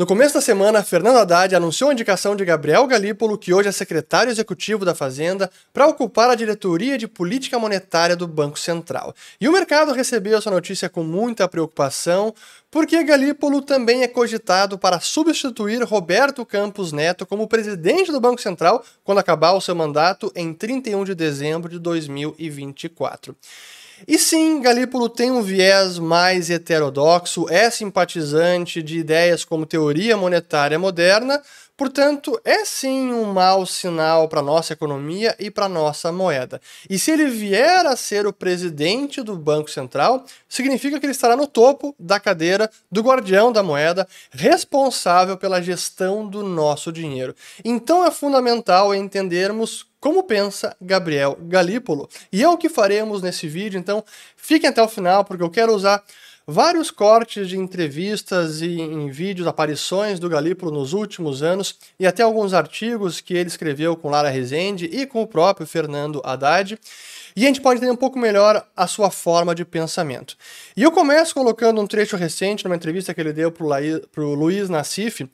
No começo da semana, Fernando Haddad anunciou a indicação de Gabriel Galípolo, que hoje é secretário executivo da Fazenda, para ocupar a diretoria de política monetária do Banco Central. E o mercado recebeu essa notícia com muita preocupação, porque Galípolo também é cogitado para substituir Roberto Campos Neto como presidente do Banco Central quando acabar o seu mandato em 31 de dezembro de 2024. E sim, Galípolo tem um viés mais heterodoxo, é simpatizante de ideias como teoria monetária moderna, portanto, é sim um mau sinal para nossa economia e para nossa moeda. E se ele vier a ser o presidente do Banco Central, significa que ele estará no topo da cadeira do guardião da moeda, responsável pela gestão do nosso dinheiro. Então é fundamental entendermos como pensa Gabriel Galípolo. E é o que faremos nesse vídeo, então fiquem até o final, porque eu quero usar vários cortes de entrevistas e em vídeos, aparições do Galípolo nos últimos anos e até alguns artigos que ele escreveu com Lara Rezende e com o próprio Fernando Haddad. E a gente pode entender um pouco melhor a sua forma de pensamento. E eu começo colocando um trecho recente numa entrevista que ele deu para o Luiz Nassif,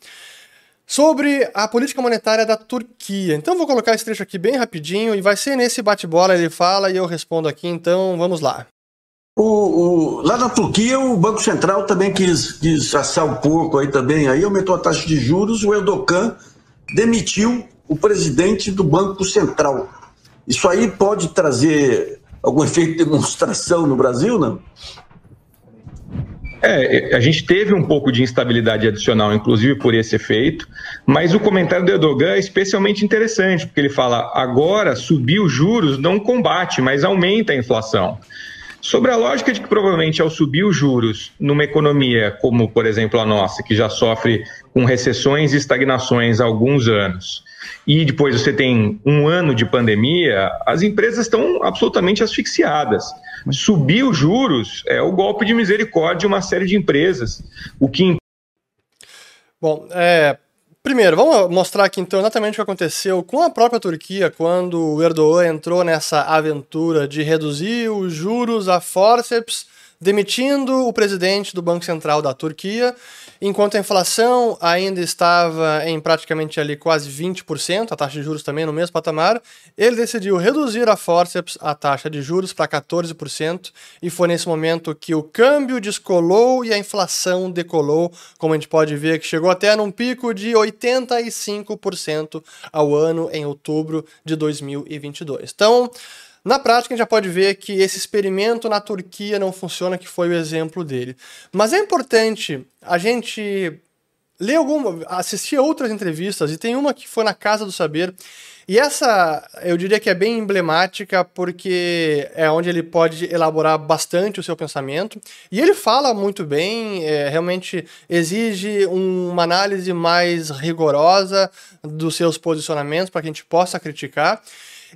sobre a política monetária da Turquia. Então vou colocar esse trecho aqui bem rapidinho e vai ser nesse bate-bola, ele fala e eu respondo aqui, então vamos lá. O, o, lá na Turquia, o Banco Central também quis, quis assar o porco aí também, aí aumentou a taxa de juros, o Erdogan demitiu o presidente do Banco Central. Isso aí pode trazer algum efeito de demonstração no Brasil, não? É, a gente teve um pouco de instabilidade adicional, inclusive por esse efeito, mas o comentário do Erdogan é especialmente interessante, porque ele fala: agora subir os juros não combate, mas aumenta a inflação. Sobre a lógica de que provavelmente ao subir os juros numa economia como, por exemplo, a nossa, que já sofre com recessões e estagnações há alguns anos, e depois você tem um ano de pandemia, as empresas estão absolutamente asfixiadas. Subir os juros é o golpe de misericórdia de uma série de empresas. O que. Bom, é, Primeiro, vamos mostrar aqui então exatamente o que aconteceu com a própria Turquia quando o Erdogan entrou nessa aventura de reduzir os juros a forceps demitindo o presidente do Banco Central da Turquia, enquanto a inflação ainda estava em praticamente ali quase 20%, a taxa de juros também no mesmo patamar, ele decidiu reduzir a forceps a taxa de juros para 14% e foi nesse momento que o câmbio descolou e a inflação decolou, como a gente pode ver que chegou até num pico de 85% ao ano em outubro de 2022. Então, na prática, a gente já pode ver que esse experimento na Turquia não funciona, que foi o exemplo dele. Mas é importante a gente ler alguma, assistir outras entrevistas, e tem uma que foi na Casa do Saber, e essa eu diria que é bem emblemática porque é onde ele pode elaborar bastante o seu pensamento. E ele fala muito bem, é, realmente exige uma análise mais rigorosa dos seus posicionamentos para que a gente possa criticar.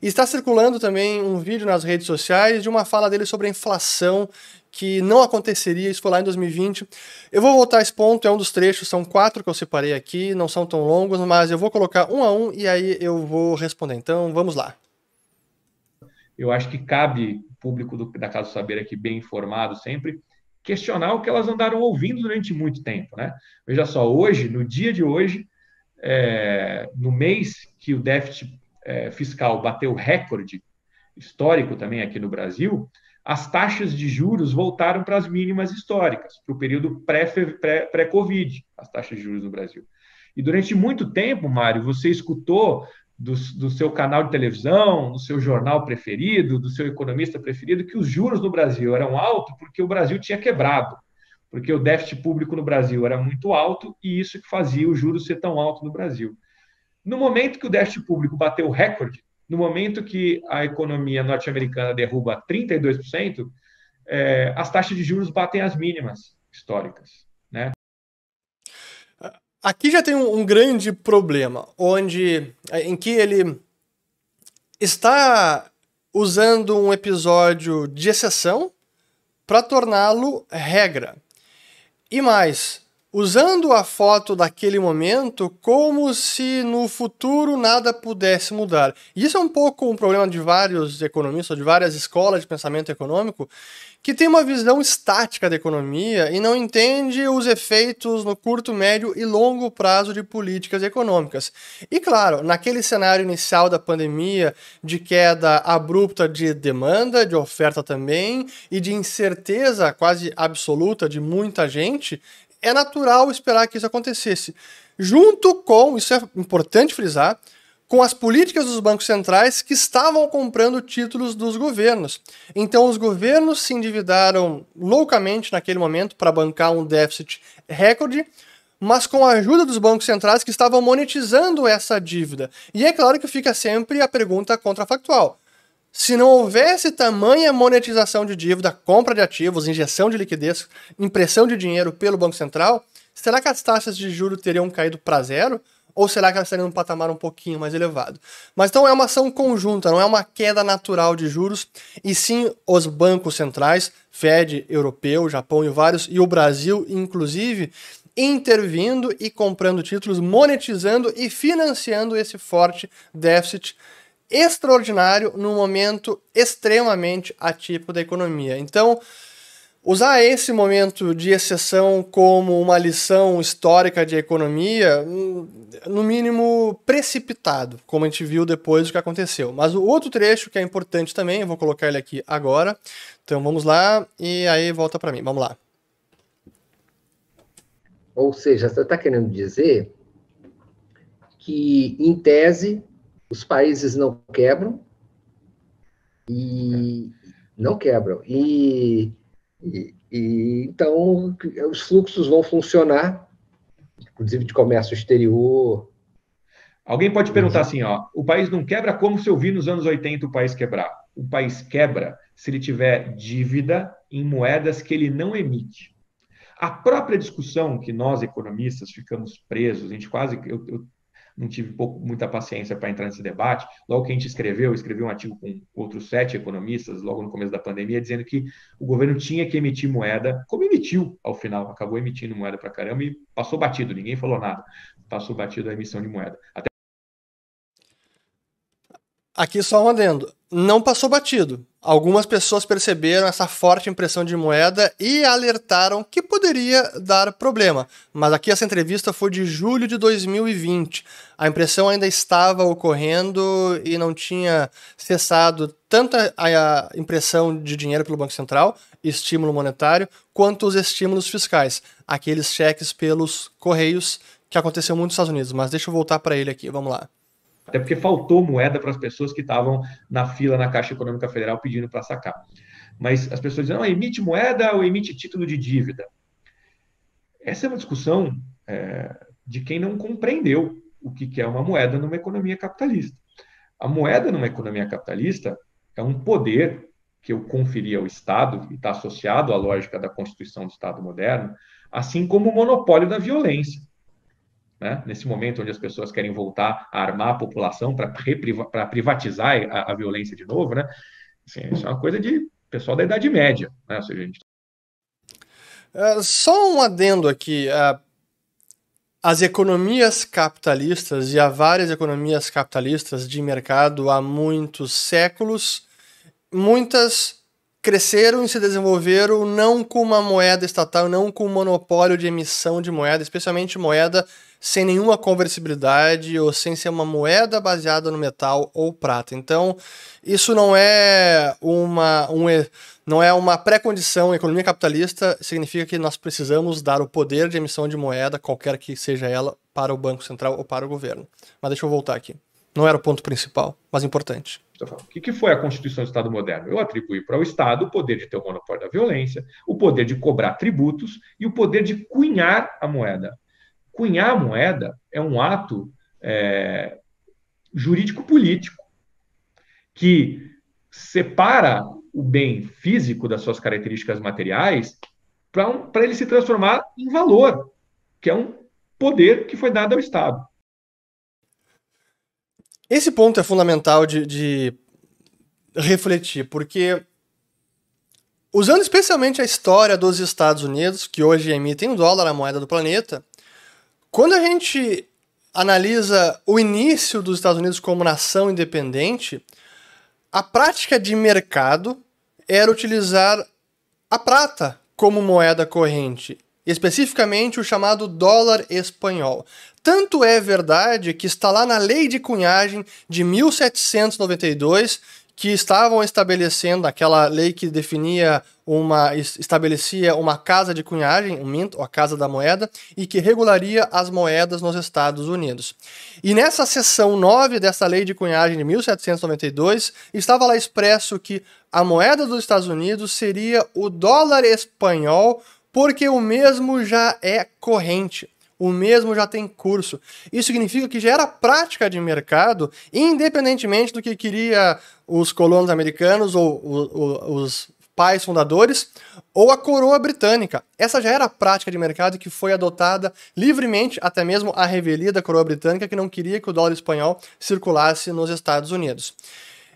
Está circulando também um vídeo nas redes sociais de uma fala dele sobre a inflação que não aconteceria, isso foi lá em 2020. Eu vou voltar a esse ponto, é um dos trechos, são quatro que eu separei aqui, não são tão longos, mas eu vou colocar um a um e aí eu vou responder. Então, vamos lá. Eu acho que cabe o público do, da Casa Saber aqui bem informado sempre, questionar o que elas andaram ouvindo durante muito tempo, né? Veja só, hoje, no dia de hoje, é, no mês que o déficit é, fiscal bateu recorde histórico também aqui no Brasil, as taxas de juros voltaram para as mínimas históricas, para o período pré-Covid, pré, as taxas de juros no Brasil. E durante muito tempo, Mário, você escutou do, do, seu canal de televisão, do seu jornal preferido, do seu economista preferido, que os juros no Brasil eram altos porque o Brasil tinha quebrado, porque o déficit público no Brasil era muito alto e isso que fazia o juros ser tão alto no Brasil. No momento que o déficit público bateu o recorde, no momento que a economia norte-americana derruba 32%, é, as taxas de juros batem as mínimas históricas. Né? Aqui já tem um, um grande problema, onde em que ele está usando um episódio de exceção para torná-lo regra. E mais, usando a foto daquele momento como se no futuro nada pudesse mudar. E isso é um pouco um problema de vários economistas, de várias escolas de pensamento econômico, que tem uma visão estática da economia e não entende os efeitos no curto, médio e longo prazo de políticas econômicas. E claro, naquele cenário inicial da pandemia, de queda abrupta de demanda, de oferta também, e de incerteza quase absoluta de muita gente, é natural esperar que isso acontecesse. Junto com, isso é importante frisar, com as políticas dos bancos centrais que estavam comprando títulos dos governos. Então, os governos se endividaram loucamente naquele momento para bancar um déficit recorde, mas com a ajuda dos bancos centrais que estavam monetizando essa dívida. E é claro que fica sempre a pergunta contrafactual. Se não houvesse tamanha monetização de dívida, compra de ativos, injeção de liquidez, impressão de dinheiro pelo Banco Central, será que as taxas de juros teriam caído para zero? Ou será que elas estariam num patamar um pouquinho mais elevado? Mas então é uma ação conjunta, não é uma queda natural de juros, e sim os bancos centrais, Fed, europeu, Japão e vários, e o Brasil, inclusive, intervindo e comprando títulos, monetizando e financiando esse forte déficit extraordinário num momento extremamente atípico da economia. Então, usar esse momento de exceção como uma lição histórica de economia, hum, no mínimo precipitado, como a gente viu depois do que aconteceu. Mas o outro trecho que é importante também, eu vou colocar ele aqui agora. Então vamos lá e aí volta para mim. Vamos lá. Ou seja, você está querendo dizer que, em tese, os países não quebram e não quebram. E, e, e, então os fluxos vão funcionar, inclusive de comércio exterior. Alguém pode perguntar assim, ó, o país não quebra como se eu vi nos anos 80 o país quebrar. O país quebra se ele tiver dívida em moedas que ele não emite. A própria discussão que nós economistas ficamos presos, a gente quase eu, eu não tive pouco, muita paciência para entrar nesse debate. Logo que a gente escreveu, escreveu um artigo com outros sete economistas, logo no começo da pandemia, dizendo que o governo tinha que emitir moeda, como emitiu ao final, acabou emitindo moeda para caramba e passou batido, ninguém falou nada, passou batido a emissão de moeda. Até Aqui só um adendo. Não passou batido. Algumas pessoas perceberam essa forte impressão de moeda e alertaram que poderia dar problema. Mas aqui essa entrevista foi de julho de 2020. A impressão ainda estava ocorrendo e não tinha cessado tanto a impressão de dinheiro pelo Banco Central, estímulo monetário, quanto os estímulos fiscais, aqueles cheques pelos correios que aconteceu muito nos Estados Unidos. Mas deixa eu voltar para ele aqui, vamos lá. Até porque faltou moeda para as pessoas que estavam na fila na Caixa Econômica Federal pedindo para sacar. Mas as pessoas dizem, não, emite moeda ou emite título de dívida? Essa é uma discussão é, de quem não compreendeu o que é uma moeda numa economia capitalista. A moeda numa economia capitalista é um poder que eu conferi ao Estado e está associado à lógica da Constituição do Estado moderno, assim como o monopólio da violência né? nesse momento onde as pessoas querem voltar a armar a população para privatizar a, a, violência de novo, né? Assim, isso é uma coisa de pessoal da Idade Média. Né? Ou seja, gente... uh, só um adendo aqui. Uh, as economias capitalistas, e há várias economias capitalistas de mercado há muitos séculos, muitas cresceram e se desenvolveram não com uma moeda estatal, não com um monopólio de emissão de moeda, especialmente moeda sem nenhuma conversibilidade ou sem ser uma moeda baseada no metal ou prata. Então, isso não é uma, um, não é uma pré-condição. Economia capitalista significa que nós precisamos dar o poder de emissão de moeda, qualquer que seja ela, para o Banco Central ou para o governo. Mas deixa eu voltar aqui. Não era o ponto principal, mas importante. O que foi a Constituição do Estado moderno? Eu atribuí para o Estado o poder de ter o monopólio da violência, o poder de cobrar tributos e o poder de cunhar a moeda. Cunhar moeda é um ato é, jurídico-político que separa o bem físico das suas características materiais para um, ele se transformar em valor, que é um poder que foi dado ao Estado. Esse ponto é fundamental de, de refletir, porque usando especialmente a história dos Estados Unidos, que hoje emitem o dólar, a moeda do planeta, quando a gente analisa o início dos Estados Unidos como nação independente, a prática de mercado era utilizar a prata como moeda corrente, especificamente o chamado dólar espanhol. Tanto é verdade que está lá na Lei de Cunhagem de 1792 que estavam estabelecendo aquela lei que definia uma estabelecia uma casa de cunhagem, um mint, ou a casa da moeda, e que regularia as moedas nos Estados Unidos. E nessa seção 9 dessa lei de cunhagem de 1792, estava lá expresso que a moeda dos Estados Unidos seria o dólar espanhol, porque o mesmo já é corrente o mesmo já tem curso. Isso significa que já era prática de mercado, independentemente do que queria os colonos americanos ou, os pais fundadores, ou a coroa britânica. Essa já era a prática de mercado que foi adotada livremente, até mesmo a revelia da coroa britânica, que não queria que o dólar espanhol circulasse nos Estados Unidos.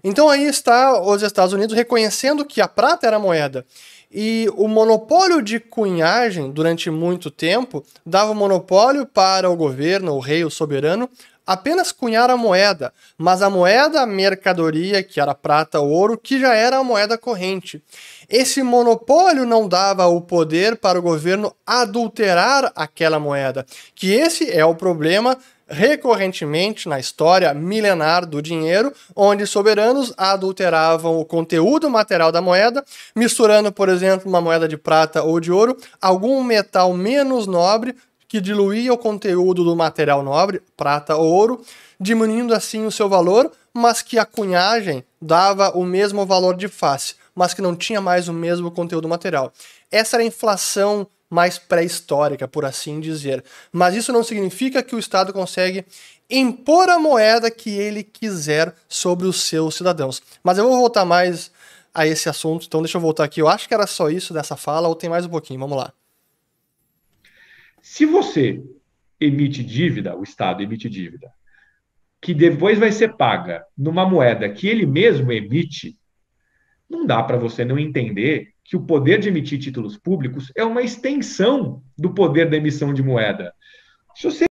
Então aí está os Estados Unidos reconhecendo que a prata era moeda e o monopólio de cunhagem, durante muito tempo, dava monopólio para o governo, o rei, o soberano, apenas cunhar a moeda, mas a moeda a mercadoria, que era prata ou ouro, que já era a moeda corrente. Esse monopólio não dava o poder para o governo adulterar aquela moeda, que esse é o problema recorrentemente na história milenar do dinheiro, onde soberanos adulteravam o conteúdo material da moeda, misturando, por exemplo, uma moeda de prata ou de ouro, algum metal menos nobre que diluía o conteúdo do material nobre, prata ou ouro, diminuindo assim o seu valor, mas que a cunhagem dava o mesmo valor de face, mas que não tinha mais o mesmo conteúdo material. Essa era a inflação mais pré-histórica, por assim dizer. Mas isso não significa que o Estado consegue impor a moeda que ele quiser sobre os seus cidadãos. Mas eu vou voltar mais a esse assunto, então deixa eu voltar aqui. Eu acho que era só isso dessa fala, ou tem mais um pouquinho, vamos lá. Se você emite dívida, o Estado emite dívida, que depois vai ser paga numa moeda que ele mesmo emite, não dá para você não entender que o poder de emitir títulos públicos é uma extensão do poder da emissão de moeda. Se você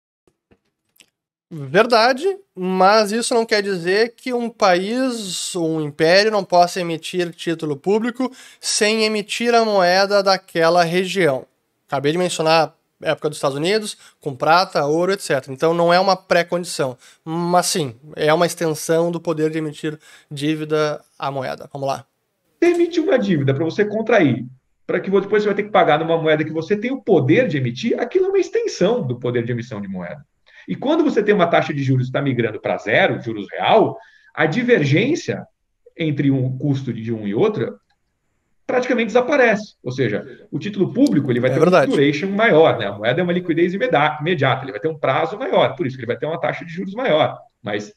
Verdade, mas isso não quer dizer que um país, um império, não possa emitir título público sem emitir a moeda daquela região. Acabei de mencionar a época dos Estados Unidos, com prata, ouro, etc. Então não é uma pré-condição, mas sim, é uma extensão do poder de emitir dívida à moeda. Vamos lá emite uma dívida para você contrair, para que depois você vai ter que pagar numa moeda que você tem o poder de emitir, aquilo é uma extensão do poder de emissão de moeda. E quando você tem uma taxa de juros que está migrando para zero, juros real, a divergência entre um custo de um e outro praticamente desaparece. Ou seja, o título público ele vai é ter verdade. uma duration maior, né? A moeda é uma liquidez imediata, ele vai ter um prazo maior, por isso que ele vai ter uma taxa de juros maior. Mas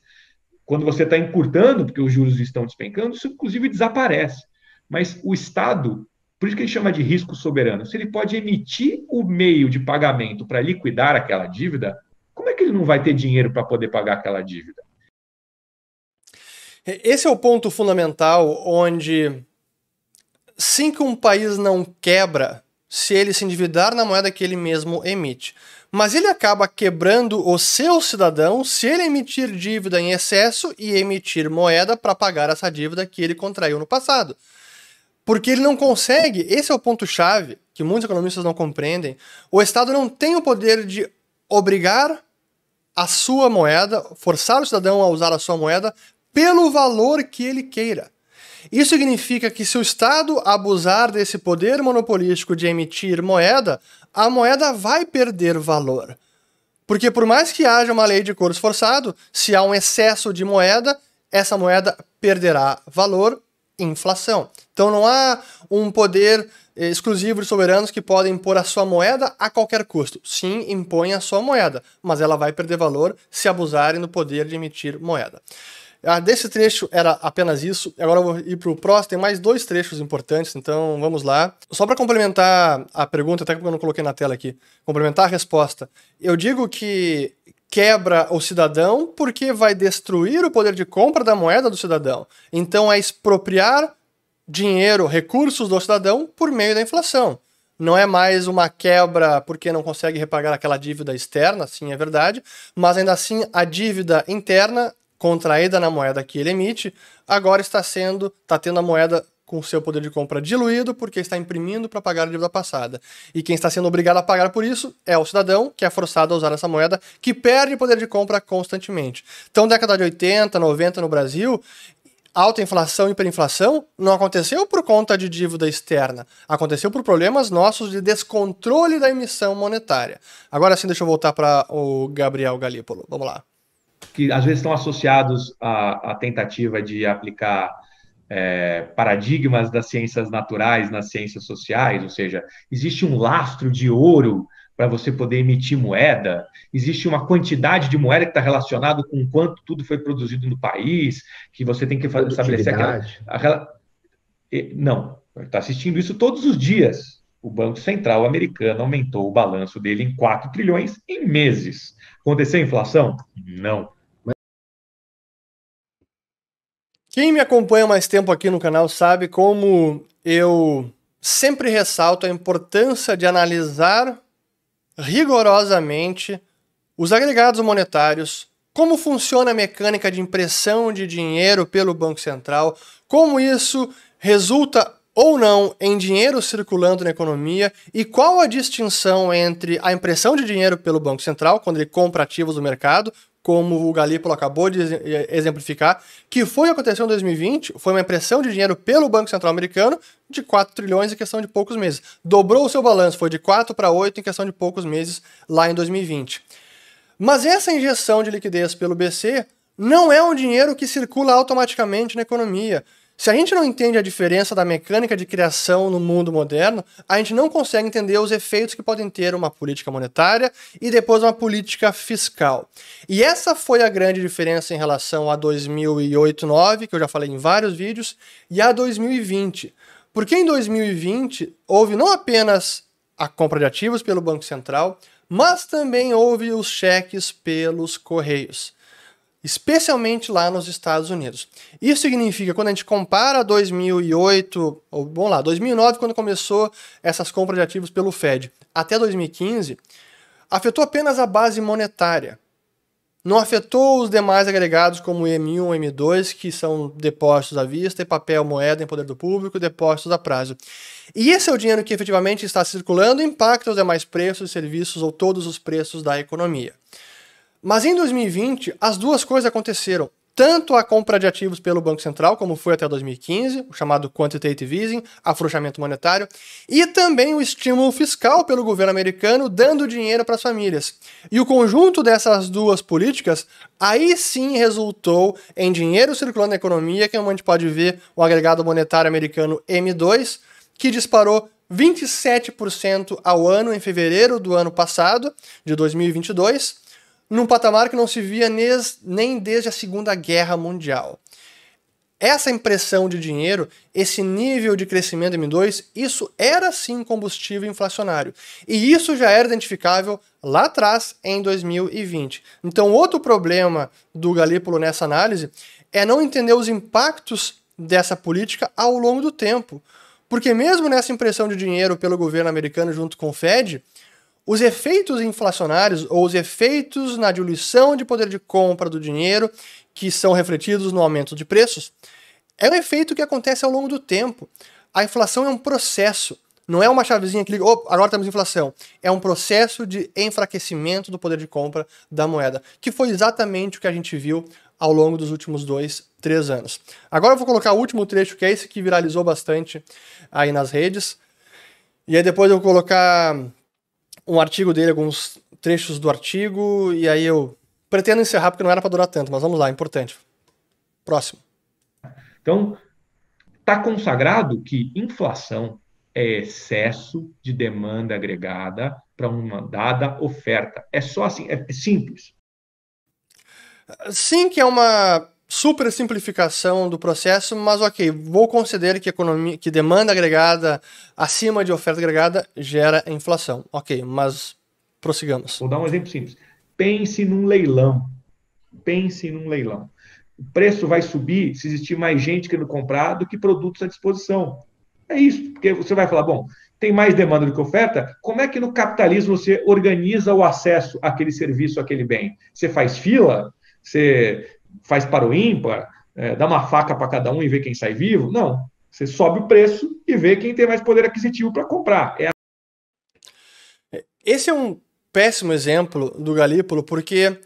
quando você está encurtando, porque os juros estão despencando, isso inclusive desaparece. Mas o Estado, por isso que ele chama de risco soberano, se ele pode emitir o meio de pagamento para liquidar aquela dívida, como é que ele não vai ter dinheiro para poder pagar aquela dívida? Esse é o ponto fundamental onde, sim que um país não quebra se ele se endividar na moeda que ele mesmo emite. Mas ele acaba quebrando o seu cidadão se ele emitir dívida em excesso e emitir moeda para pagar essa dívida que ele contraiu no passado. Porque ele não consegue, esse é o ponto-chave que muitos economistas não compreendem. O Estado não tem o poder de obrigar a sua moeda, forçar o cidadão a usar a sua moeda pelo valor que ele queira. Isso significa que se o Estado abusar desse poder monopolístico de emitir moeda, a moeda vai perder valor. Porque por mais que haja uma lei de curso forçado, se há um excesso de moeda, essa moeda perderá valor inflação. Então não há um poder eh, exclusivo de soberanos que podem impor a sua moeda a qualquer custo. Sim, impõe a sua moeda, mas ela vai perder valor se abusarem do poder de emitir moeda. Ah, desse trecho era apenas isso. Agora eu vou ir para o próximo. Tem mais dois trechos importantes, então vamos lá. Só para complementar a pergunta, até que eu não coloquei na tela aqui, complementar a resposta. Eu digo que quebra o cidadão porque vai destruir o poder de compra da moeda do cidadão. Então é expropriar dinheiro, recursos do cidadão por meio da inflação. Não é mais uma quebra porque não consegue repagar aquela dívida externa, sim, é verdade, mas ainda assim a dívida interna contraída na moeda que ele emite agora está sendo, está tendo a moeda com seu poder de compra diluído porque está imprimindo para pagar a dívida passada. E quem está sendo obrigado a pagar por isso é o cidadão, que é forçado a usar essa moeda, que perde poder de compra constantemente. Então, década de 80, 90 no Brasil, alta inflação e hiperinflação não aconteceu por conta de dívida externa, aconteceu por problemas nossos de descontrole da emissão monetária. Agora sim, deixa eu voltar para o Gabriel Galípolo. Vamos lá. Que às vezes estão associados à, à tentativa de aplicar é, paradigmas das ciências naturais nas ciências sociais, ou seja, existe um lastro de ouro para você poder emitir moeda, existe uma quantidade de moeda que está relacionado com quanto tudo foi produzido no país, que você tem que fazer, estabelecer aquela. aquela não, está assistindo isso todos os dias. O Banco Central americano aumentou o balanço dele em 4 trilhões em meses. Aconteceu inflação? Não. Quem me acompanha mais tempo aqui no canal sabe como eu sempre ressalto a importância de analisar rigorosamente os agregados monetários, como funciona a mecânica de impressão de dinheiro pelo Banco Central, como isso resulta ou não em dinheiro circulando na economia e qual a distinção entre a impressão de dinheiro pelo Banco Central, quando ele compra ativos do mercado, como o Galípolo acabou de exemplificar, que foi o que aconteceu em 2020, foi uma impressão de dinheiro pelo Banco Central americano de 4 trilhões em questão de poucos meses. Dobrou o seu balanço, foi de 4 para 8 em questão de poucos meses lá em 2020. Mas essa injeção de liquidez pelo BC não é um dinheiro que circula automaticamente na economia. Se a gente não entende a diferença da mecânica de criação no mundo moderno, a gente não consegue entender os efeitos que podem ter uma política monetária e depois uma política fiscal. E essa foi a grande diferença em relação a 2008-9, que eu já falei em vários vídeos, e a 2020. Porque em 2020 houve não apenas a compra de ativos pelo Banco Central, mas também houve os cheques pelos correios especialmente lá nos Estados Unidos. Isso significa, quando a gente compara 2008, ou bom lá, 2009, quando começou essas compras de ativos pelo Fed, até 2015, afetou apenas a base monetária. Não afetou os demais agregados como M1 e M2, que são depósitos à vista e papel moeda em poder do público, depósitos a prazo. E esse é o dinheiro que efetivamente está circulando e impacta os demais preços, serviços ou todos os preços da economia. Mas em 2020, as duas coisas aconteceram. Tanto a compra de ativos pelo Banco Central, como foi até 2015, o chamado quantitative easing, afrouxamento monetário, e também o estímulo fiscal pelo governo americano, dando dinheiro para as famílias. E o conjunto dessas duas políticas, aí sim resultou em dinheiro circulando na economia, que é a gente pode ver o agregado monetário americano M2, que disparou 27% ao ano em fevereiro do ano passado, de 2022, num patamar que não se via nem desde a Segunda Guerra Mundial. Essa impressão de dinheiro, esse nível de crescimento M2, isso era sim combustível inflacionário. E isso já era identificável lá atrás, em 2020. Então, outro problema do Galípolo nessa análise é não entender os impactos dessa política ao longo do tempo. Porque mesmo nessa impressão de dinheiro pelo governo americano junto com o Fed, os efeitos inflacionários ou os efeitos na diluição de poder de compra do dinheiro, que são refletidos no aumento de preços, é um efeito que acontece ao longo do tempo. A inflação é um processo, não é uma chavezinha que liga, oh, agora temos inflação. É um processo de enfraquecimento do poder de compra da moeda, que foi exatamente o que a gente viu ao longo dos últimos dois, três anos. Agora eu vou colocar o último trecho, que é esse que viralizou bastante aí nas redes. E aí depois eu vou colocar um artigo dele, alguns trechos do artigo, e aí eu pretendo encerrar porque não era para durar tanto, mas vamos lá, importante. Próximo. Então, está consagrado que inflação é excesso de demanda agregada para uma dada oferta. É só assim, é simples. Sim, que é uma super simplificação do processo, mas ok, vou considerar que economia, que demanda agregada acima de oferta agregada gera inflação. Ok, mas prossigamos. Vou dar um exemplo simples. Pense num leilão. Pense num leilão. O preço vai subir se existir mais gente querendo comprar do que produtos à disposição. É isso, porque você vai falar, bom, tem mais demanda do que oferta, como é que no capitalismo você organiza o acesso àquele serviço, àquele bem? Você faz fila? Você faz para o ímpar, é, dá uma faca para cada um e vê quem sai vivo. Não. Você sobe o preço e vê quem tem mais poder aquisitivo para comprar. É Esse é um péssimo exemplo do Galípolo, porque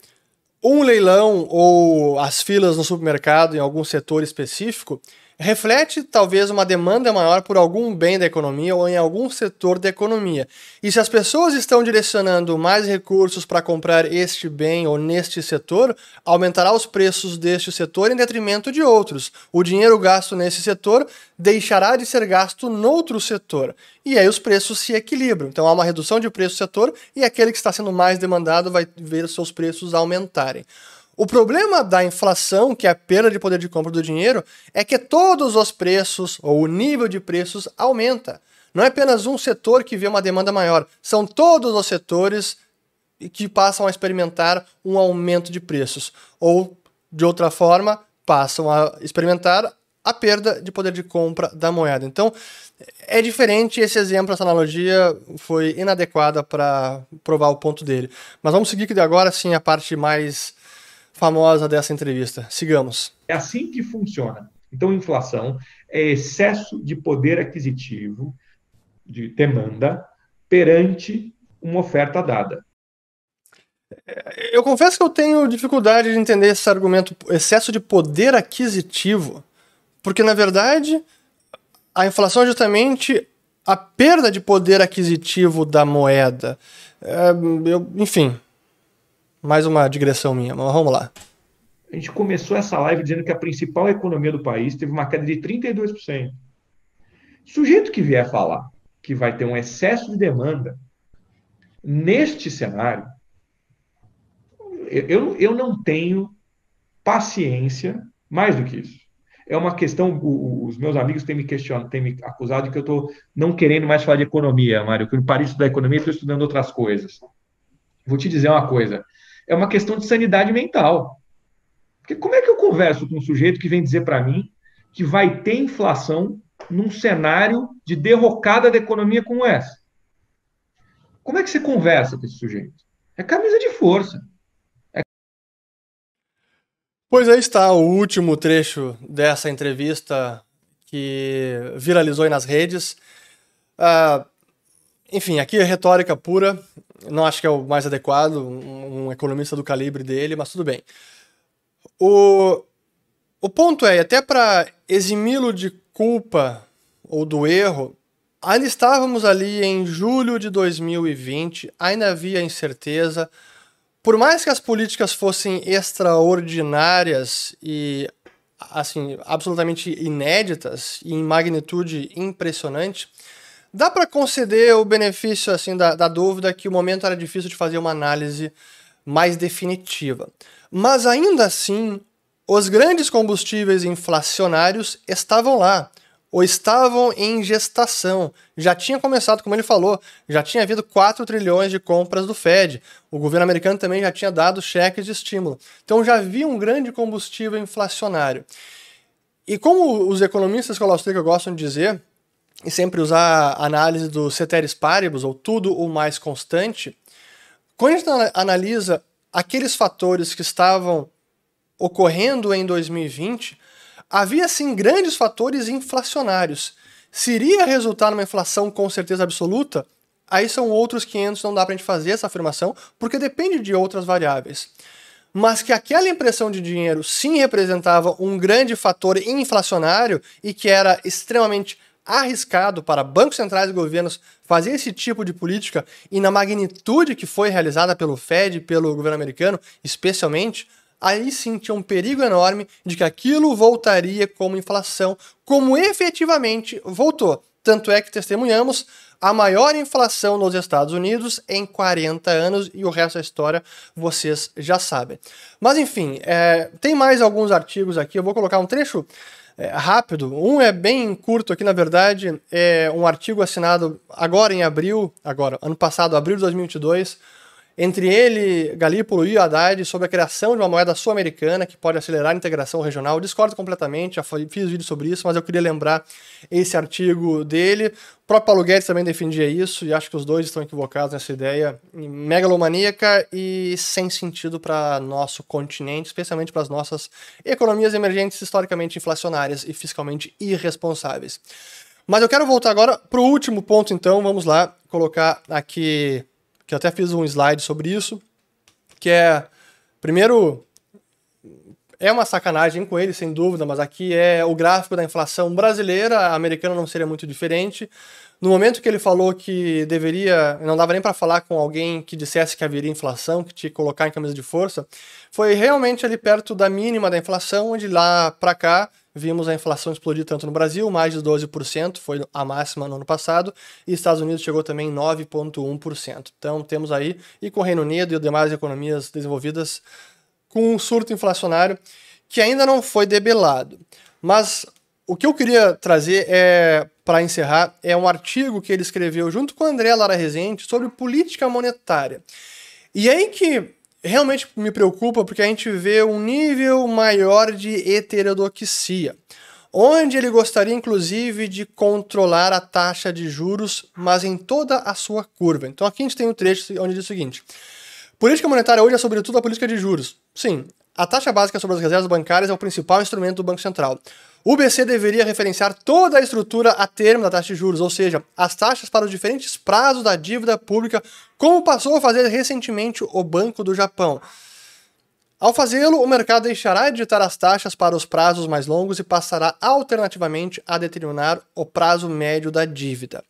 um leilão ou as filas no supermercado em algum setor específico reflete talvez uma demanda maior por algum bem da economia ou em algum setor da economia. E se as pessoas estão direcionando mais recursos para comprar este bem ou neste setor, aumentará os preços deste setor em detrimento de outros. O dinheiro gasto nesse setor deixará de ser gasto noutro setor. E aí os preços se equilibram. Então há uma redução de preço no setor e aquele que está sendo mais demandado vai ver seus preços aumentarem. O problema da inflação, que é a perda de poder de compra do dinheiro, é que todos os preços ou o nível de preços aumenta. Não é apenas um setor que vê uma demanda maior, são todos os setores que passam a experimentar um aumento de preços. Ou, de outra forma, passam a experimentar a perda de poder de compra da moeda. Então, é diferente esse exemplo, essa analogia foi inadequada para provar o ponto dele. Mas vamos seguir que agora sim a parte mais famosa dessa entrevista. Sigamos. É assim que funciona. Então, inflação é excesso de poder aquisitivo, de demanda, perante uma oferta dada. Eu confesso que eu tenho dificuldade de entender esse argumento, excesso de poder aquisitivo, porque, na verdade, a inflação é justamente a perda de poder aquisitivo da moeda. É, eu, enfim, mais uma digressão minha, mas vamos lá. A gente começou essa live dizendo que a principal economia do país teve uma queda de 32%. Sujeito que vier falar que vai ter um excesso de demanda neste cenário, eu, eu não tenho paciência mais do que isso. É uma questão, os meus amigos têm me questionado, têm me acusado de que eu estou não querendo mais falar de economia, Mário, que eu parei de estudar economia estou estudando outras coisas. Vou te dizer uma coisa, é uma questão de sanidade mental. Porque como é que eu converso com um sujeito que vem dizer para mim que vai ter inflação num cenário de derrocada da economia como essa? Como é que você conversa com esse sujeito? É camisa de força. É... Pois aí está o último trecho dessa entrevista que viralizou nas redes. Uh, enfim, aqui é retórica pura não acho que é o mais adequado, um, um economista do calibre dele, mas tudo bem. O, o ponto é, até para eximi-lo de culpa ou do erro, ainda estávamos ali em julho de 2020, ainda havia incerteza. Por mais que as políticas fossem extraordinárias e assim absolutamente inéditas e em magnitude impressionante, Dá para conceder o benefício assim da, da dúvida que o momento era difícil de fazer uma análise mais definitiva. Mas ainda assim, os grandes combustíveis inflacionários estavam lá, ou estavam em gestação. Já tinha começado, como ele falou, já tinha havido 4 trilhões de compras do Fed. O governo americano também já tinha dado cheques de estímulo. Então já havia um grande combustível inflacionário. E como os economistas que gostam de dizer, e sempre usar a análise do ceteris paribus, ou tudo o mais constante, quando a gente analisa aqueles fatores que estavam ocorrendo em 2020, havia sim grandes fatores inflacionários. Se iria resultar numa inflação com certeza absoluta, aí são outros 500, não dá para a gente fazer essa afirmação, porque depende de outras variáveis. Mas que aquela impressão de dinheiro sim representava um grande fator inflacionário e que era extremamente arriscado para bancos centrais e governos fazer esse tipo de política e na magnitude que foi realizada pelo Fed e pelo governo americano, especialmente, aí sim tinha um perigo enorme de que aquilo voltaria como inflação, como efetivamente voltou. Tanto é que testemunhamos a maior inflação nos Estados Unidos em 40 anos e o resto da história vocês já sabem. Mas enfim, é, tem mais alguns artigos aqui, eu vou colocar um trecho é, rápido. Um é bem curto aqui, na verdade, é um artigo assinado agora em abril, agora, ano passado, abril de 2022, entre ele, Galípolo e Haddad sobre a criação de uma moeda sul-americana que pode acelerar a integração regional. Eu discordo completamente, já fiz vídeo sobre isso, mas eu queria lembrar esse artigo dele. O próprio Paulo Guedes também defendia isso, e acho que os dois estão equivocados nessa ideia megalomaníaca e sem sentido para nosso continente, especialmente para as nossas economias emergentes historicamente inflacionárias e fiscalmente irresponsáveis. Mas eu quero voltar agora para o último ponto, então, vamos lá, colocar aqui que eu até fiz um slide sobre isso, que é, primeiro, é uma sacanagem com ele, sem dúvida, mas aqui é o gráfico da inflação brasileira, a americana não seria muito diferente. No momento que ele falou que deveria, não dava nem para falar com alguém que dissesse que haveria inflação, que que colocar em camisa de força, foi realmente ali perto da mínima da inflação, onde lá para cá vimos a inflação explodir tanto no Brasil, mais de 12%, foi a máxima no ano passado, e Estados Unidos chegou também em 9,1%. Então temos aí, e com o Reino Unido e demais economias desenvolvidas, com um surto inflacionário que ainda não foi debelado. Mas o que eu queria trazer é, para encerrar, é um artigo que ele escreveu junto com André Lara Rezende sobre política monetária. E é aí que realmente me preocupa porque a gente vê um nível maior de heterodoxia, onde ele gostaria inclusive de controlar a taxa de juros, mas em toda a sua curva. Então aqui a gente tem um trecho onde diz o seguinte: Política monetária hoje é sobretudo a política de juros. Sim, a taxa básica sobre as reservas bancárias é o principal instrumento do Banco Central. O BC deveria referenciar toda a estrutura a termo da taxa de juros, ou seja, as taxas para os diferentes prazos da dívida pública, como passou a fazer recentemente o Banco do Japão. Ao fazê-lo, o mercado deixará de ditar as taxas para os prazos mais longos e passará alternativamente a determinar o prazo médio da dívida.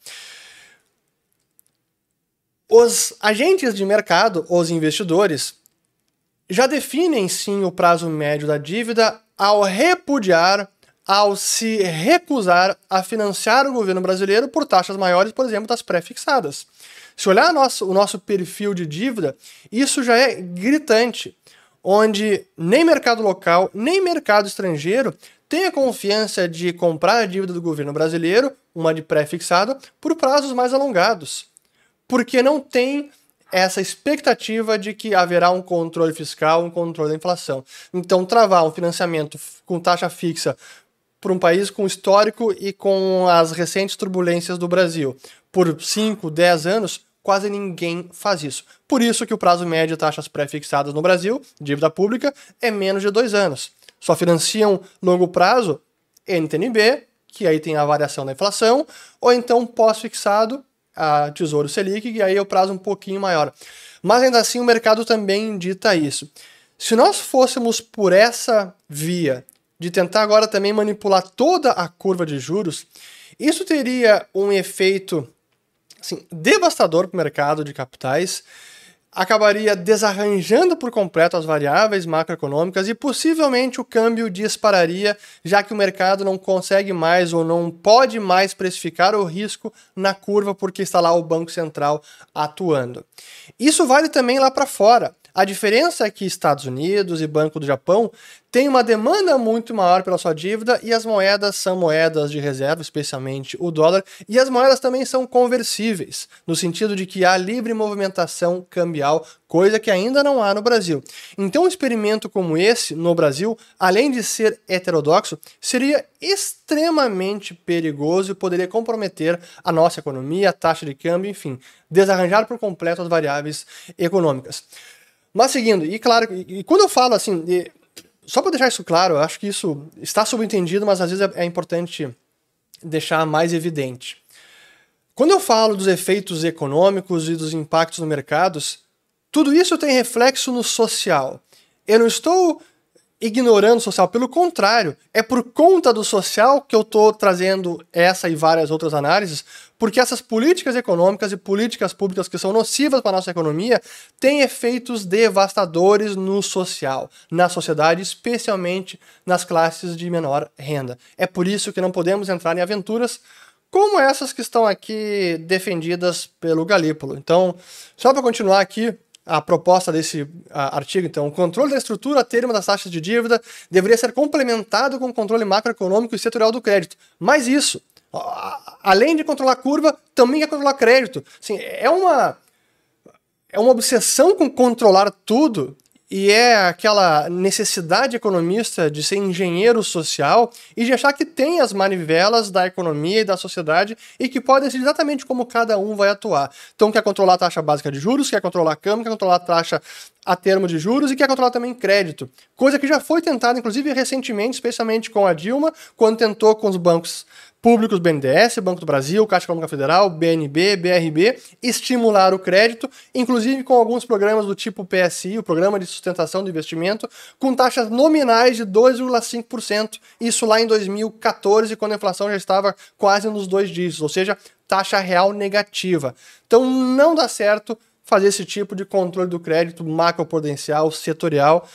Os agentes de mercado, os investidores, já definem sim o prazo médio da dívida ao repudiar ao se recusar a financiar o governo brasileiro por taxas maiores, por exemplo, das pré-fixadas. Se olhar nosso, o nosso perfil de dívida, isso já é gritante, onde nem mercado local, nem mercado estrangeiro tem a confiança de comprar a dívida do governo brasileiro, uma de pré-fixada, por prazos mais alongados. Porque não tem essa expectativa de que haverá um controle fiscal, um controle da inflação. Então, travar um financiamento com taxa fixa por um país com histórico e com as recentes turbulências do Brasil. Por 5, 10 anos, quase ninguém faz isso. Por isso que o prazo médio de taxas pré-fixadas no Brasil, dívida pública, é menos de dois anos. Só financiam longo prazo NTNB, que aí tem a variação da inflação, ou então pós-fixado, a Tesouro Selic, que aí é o prazo um pouquinho maior. Mas ainda assim o mercado também dita isso. Se nós fôssemos por essa via de tentar agora também manipular toda a curva de juros, isso teria um efeito assim, devastador para o mercado de capitais, acabaria desarranjando por completo as variáveis macroeconômicas e possivelmente o câmbio dispararia, já que o mercado não consegue mais ou não pode mais precificar o risco na curva porque está lá o Banco Central atuando. Isso vale também lá para fora. A diferença é que Estados Unidos e Banco do Japão têm uma demanda muito maior pela sua dívida e as moedas são moedas de reserva, especialmente o dólar, e as moedas também são conversíveis, no sentido de que há livre movimentação cambial, coisa que ainda não há no Brasil. Então, um experimento como esse no Brasil, além de ser heterodoxo, seria extremamente perigoso e poderia comprometer a nossa economia, a taxa de câmbio, enfim, desarranjar por completo as variáveis econômicas. Mas seguindo, e claro, e, e quando eu falo assim, e, só para deixar isso claro, eu acho que isso está subentendido, mas às vezes é, é importante deixar mais evidente. Quando eu falo dos efeitos econômicos e dos impactos no mercados, tudo isso tem reflexo no social. Eu não estou ignorando o social. Pelo contrário, é por conta do social que eu estou trazendo essa e várias outras análises, porque essas políticas econômicas e políticas públicas que são nocivas para a nossa economia têm efeitos devastadores no social, na sociedade, especialmente nas classes de menor renda. É por isso que não podemos entrar em aventuras como essas que estão aqui defendidas pelo Galípolo. Então, só para continuar aqui, a proposta desse artigo, então, o controle da estrutura a termo das taxas de dívida deveria ser complementado com o controle macroeconômico e setorial do crédito. Mas isso, além de controlar curva, também é controlar crédito. Assim, é uma é uma obsessão com controlar tudo e é aquela necessidade economista de ser engenheiro social e de achar que tem as manivelas da economia e da sociedade e que pode ser exatamente como cada um vai atuar. Então, quer controlar a taxa básica de juros, quer controlar a Câmara, quer controlar a taxa a termo de juros e quer controlar também crédito. Coisa que já foi tentada, inclusive, recentemente, especialmente com a Dilma, quando tentou com os bancos públicos BNDES, Banco do Brasil, Caixa Econômica Federal, BNB, BRB, estimular o crédito, inclusive com alguns programas do tipo PSI, o Programa de Sustentação do Investimento, com taxas nominais de 2,5%, isso lá em 2014, quando a inflação já estava quase nos dois dígitos, ou seja, taxa real negativa. Então não dá certo fazer esse tipo de controle do crédito macroprudencial, setorial,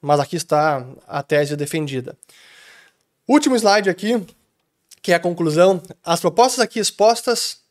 mas aqui está a tese defendida. Último slide aqui, que é a conclusão. As propostas aqui expostas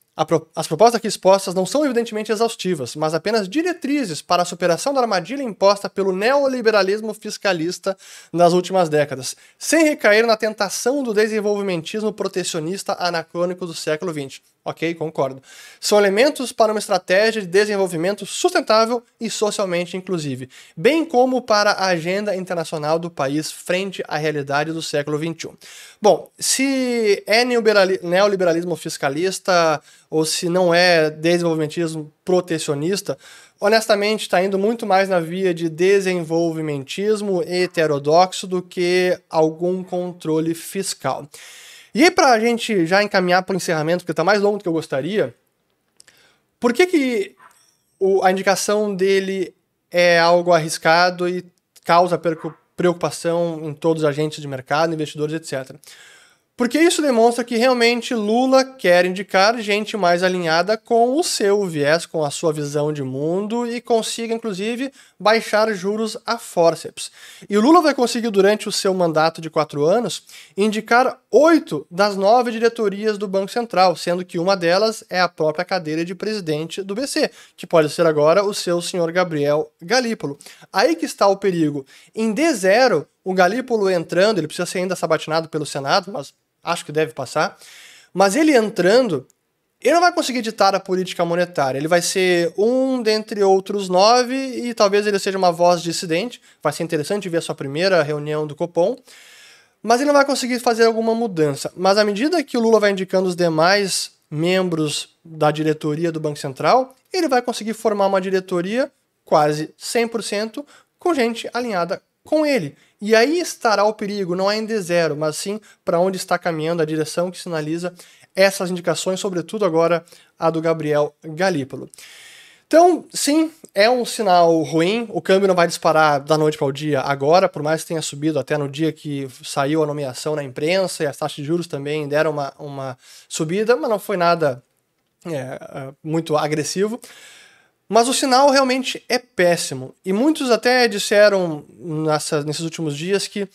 as propostas aqui expostas não são evidentemente exaustivas, mas apenas diretrizes para a superação da armadilha imposta pelo neoliberalismo fiscalista nas últimas décadas, sem recair na tentação do desenvolvimentismo protecionista anacrônico do século XX. Ok, concordo. São elementos para uma estratégia de desenvolvimento sustentável e socialmente inclusive, bem como para a agenda internacional do país frente à realidade do século XXI. Bom, se é neoliberalismo fiscalista ou se não é desenvolvimentismo protecionista, honestamente está indo muito mais na via de desenvolvimentismo heterodoxo do que algum controle fiscal. E aí, para a gente já encaminhar para o encerramento, porque está mais longo do que eu gostaria, por que, que o, a indicação dele é algo arriscado e causa preocupação em todos os agentes de mercado, investidores, etc. Porque isso demonstra que realmente Lula quer indicar gente mais alinhada com o seu viés, com a sua visão de mundo e consiga, inclusive, baixar juros a forceps. E o Lula vai conseguir, durante o seu mandato de quatro anos, indicar oito das nove diretorias do Banco Central, sendo que uma delas é a própria cadeira de presidente do BC, que pode ser agora o seu senhor Gabriel Galípolo. Aí que está o perigo. Em D0, o Galípolo entrando, ele precisa ser ainda sabatinado pelo Senado, mas acho que deve passar. Mas ele entrando, ele não vai conseguir ditar a política monetária. Ele vai ser um dentre outros nove e talvez ele seja uma voz dissidente. Vai ser interessante ver a sua primeira reunião do Copom. Mas ele não vai conseguir fazer alguma mudança. Mas à medida que o Lula vai indicando os demais membros da diretoria do Banco Central, ele vai conseguir formar uma diretoria quase 100% com gente alinhada com ele. E aí estará o perigo, não é em D0, mas sim para onde está caminhando a direção que sinaliza essas indicações, sobretudo agora a do Gabriel Galípolo. Então, sim, é um sinal ruim. O câmbio não vai disparar da noite para o dia agora, por mais que tenha subido até no dia que saiu a nomeação na imprensa e as taxas de juros também deram uma, uma subida, mas não foi nada é, é muito agressivo. Mas o sinal realmente é péssimo. E muitos até disseram nessa, nesses últimos dias que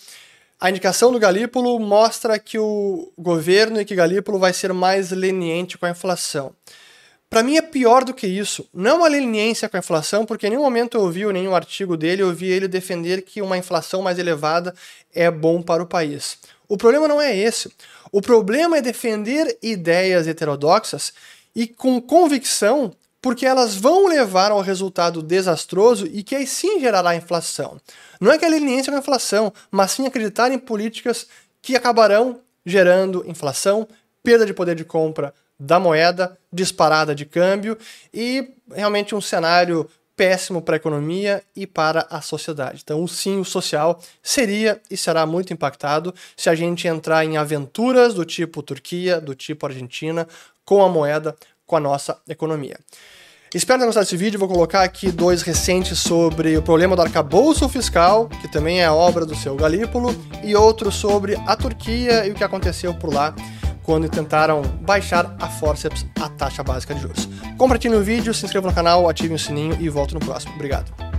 a indicação do Galípolo mostra que o governo e que Galípolo vai ser mais leniente com a inflação. Para mim é pior do que isso. Não uma leniência com a inflação, porque em nenhum momento eu ouvi nenhum artigo dele, eu ouvi ele defender que uma inflação mais elevada é bom para o país. O problema não é esse. O problema é defender ideias heterodoxas e com convicção porque elas vão levar ao resultado desastroso e que aí sim gerará inflação. Não é que a leniência com a inflação, mas sim acreditar em políticas que acabarão gerando inflação, perda de poder de compra da moeda, disparada de câmbio e realmente um cenário péssimo para a economia e para a sociedade. Então, sim, o social seria e será muito impactado se a gente entrar em aventuras do tipo Turquia, do tipo Argentina, com a moeda, com a nossa economia. Espero ter gostado desse vídeo. Vou colocar aqui dois recentes sobre o problema do arcabouço fiscal, que também é obra do seu Galípolo, e outro sobre a Turquia e o que aconteceu por lá quando tentaram baixar a forceps a taxa básica de juros. Compartilhe o vídeo, se inscreva no canal, ative o sininho e volto no próximo. Obrigado.